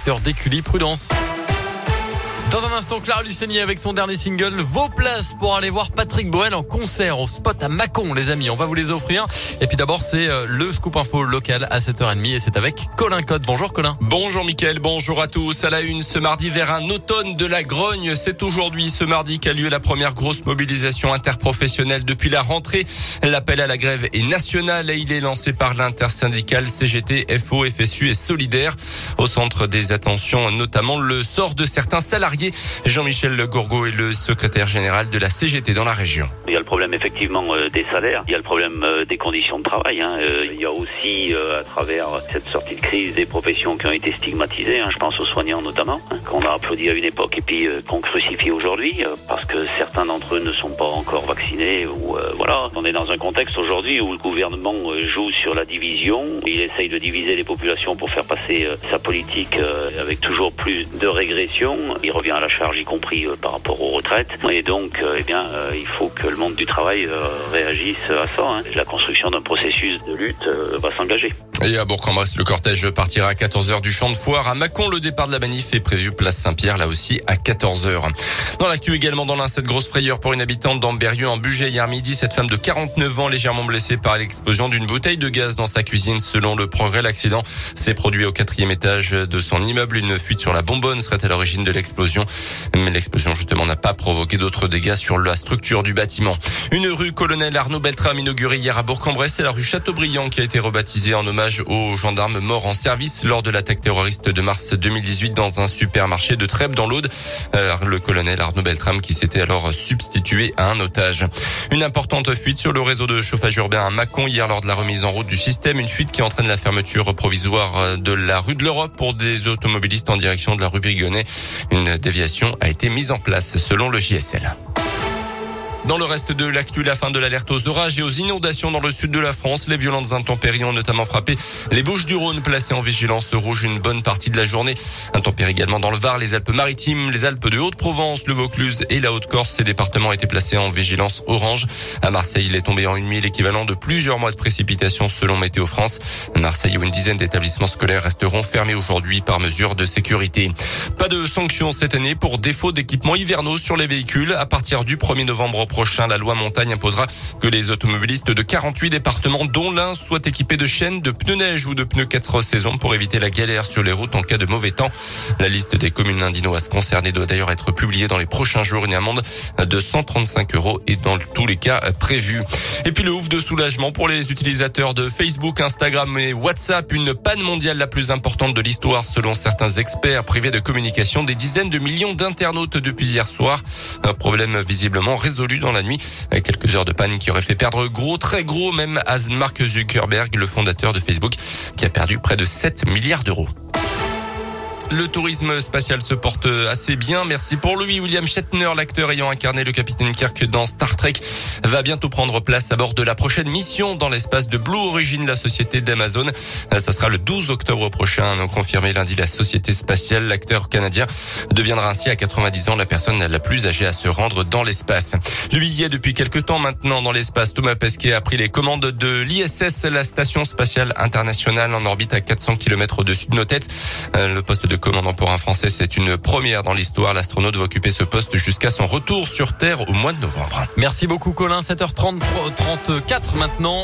secteur. Prudence. Dans un instant, Clara Luciani avec son dernier single, vos places pour aller voir Patrick Boel en concert au spot à Mâcon, les amis. On va vous les offrir. Et puis d'abord, c'est euh, le scoop info local à 7h30 et c'est avec Colin Code. Bonjour Colin. Bonjour Mickaël, bonjour à tous. À la une, ce mardi vers un automne de la grogne. C'est aujourd'hui, ce mardi, qu'a lieu la première grosse mobilisation interprofessionnelle depuis la rentrée. L'appel à la grève est national et il est lancé par l'intersyndicale CGT, FO, FSU et Solidaire. Au centre des attentions, notamment le sort de certains salariés Jean-Michel Gourgaud est le secrétaire général de la CGT dans la région. Problème effectivement euh, des salaires, il y a le problème euh, des conditions de travail. Hein. Euh, il y a aussi à travers cette sortie de crise des professions qui ont été stigmatisées. Hein. Je pense aux soignants notamment, hein, qu'on a applaudi à une époque et puis qu'on crucifie aujourd'hui parce que certains d'entre eux ne sont pas encore vaccinés. Ou voilà, on est dans un contexte aujourd'hui où le gouvernement joue sur la division. Il essaye de diviser les populations pour faire passer sa politique avec toujours plus de régression. Il revient à la charge, y compris euh, par rapport aux retraites. Et donc, euh, eh bien, euh, il faut que le monde du travail réagisse à ça. Hein. La construction d'un processus de lutte va s'engager. Et à Bourg-en-Bresse, le cortège partira à 14h du champ de foire. À Mâcon, le départ de la manif est prévu place Saint-Pierre, là aussi à 14h. Dans l'actu également, dans l'un, cette grosse frayeur pour une habitante d'Amberieu en Bugey hier midi. Cette femme de 49 ans, légèrement blessée par l'explosion d'une bouteille de gaz dans sa cuisine. Selon le progrès, l'accident s'est produit au quatrième étage de son immeuble. Une fuite sur la bonbonne serait à l'origine de l'explosion. Mais l'explosion, justement, n'a pas provoqué d'autres dégâts sur la structure du bâtiment. Une rue colonel Arnaud Beltrame inaugurée hier à Bourg-en-Bresse. C'est la rue Chateaubriand qui a été rebaptisée en hommage aux gendarmes morts en service lors de l'attaque terroriste de mars 2018 dans un supermarché de Trèbes dans l'Aude. Euh, le colonel Arnaud Beltrame qui s'était alors substitué à un otage. Une importante fuite sur le réseau de chauffage urbain à Mâcon hier lors de la remise en route du système. Une fuite qui entraîne la fermeture provisoire de la rue de l'Europe pour des automobilistes en direction de la rue Brigonnet. Une déviation a été mise en place selon le JSL. Dans le reste de l'actu, la fin de l'alerte aux orages et aux inondations dans le sud de la France. Les violentes intempéries ont notamment frappé les Bouches du Rhône, placées en vigilance rouge une bonne partie de la journée. Intempéries également dans le Var, les Alpes-Maritimes, les Alpes de Haute-Provence, le Vaucluse et la Haute-Corse. Ces départements étaient placés en vigilance orange. À Marseille, il est tombé en une nuit l'équivalent de plusieurs mois de précipitations selon Météo France. Marseille où une dizaine d'établissements scolaires resteront fermés aujourd'hui par mesure de sécurité. Pas de sanctions cette année pour défaut d'équipements hivernaux sur les véhicules. À partir du 1er novembre prochain, la loi montagne imposera que les automobilistes de 48 départements, dont l'un, soient équipés de chaînes, de pneus neige ou de pneus 4 saisons pour éviter la galère sur les routes en cas de mauvais temps. La liste des communes indinoises concernées doit d'ailleurs être publiée dans les prochains jours. Une amende de 135 euros est dans tous les cas prévue. Et puis le ouf de soulagement pour les utilisateurs de Facebook, Instagram et WhatsApp. Une panne mondiale la plus importante de l'histoire selon certains experts privés de communication. Des dizaines de millions d'internautes depuis hier soir. Un problème visiblement résolu dans la nuit. Quelques heures de panne qui auraient fait perdre gros, très gros même à Mark Zuckerberg, le fondateur de Facebook, qui a perdu près de 7 milliards d'euros. Le tourisme spatial se porte assez bien. Merci pour lui. William Shatner, l'acteur ayant incarné le capitaine Kirk dans Star Trek, va bientôt prendre place à bord de la prochaine mission dans l'espace de Blue Origin, la société d'Amazon. Ça sera le 12 octobre prochain. Confirmé lundi, la société spatiale, l'acteur canadien deviendra ainsi à 90 ans la personne la plus âgée à se rendre dans l'espace. Lui y est depuis quelques temps maintenant dans l'espace. Thomas Pesquet a pris les commandes de l'ISS, la station spatiale internationale en orbite à 400 km au-dessus de nos têtes. Euh, le poste de commandant pour un Français. C'est une première dans l'histoire. L'astronaute va occuper ce poste jusqu'à son retour sur Terre au mois de novembre. Merci beaucoup Colin. 7h34 maintenant.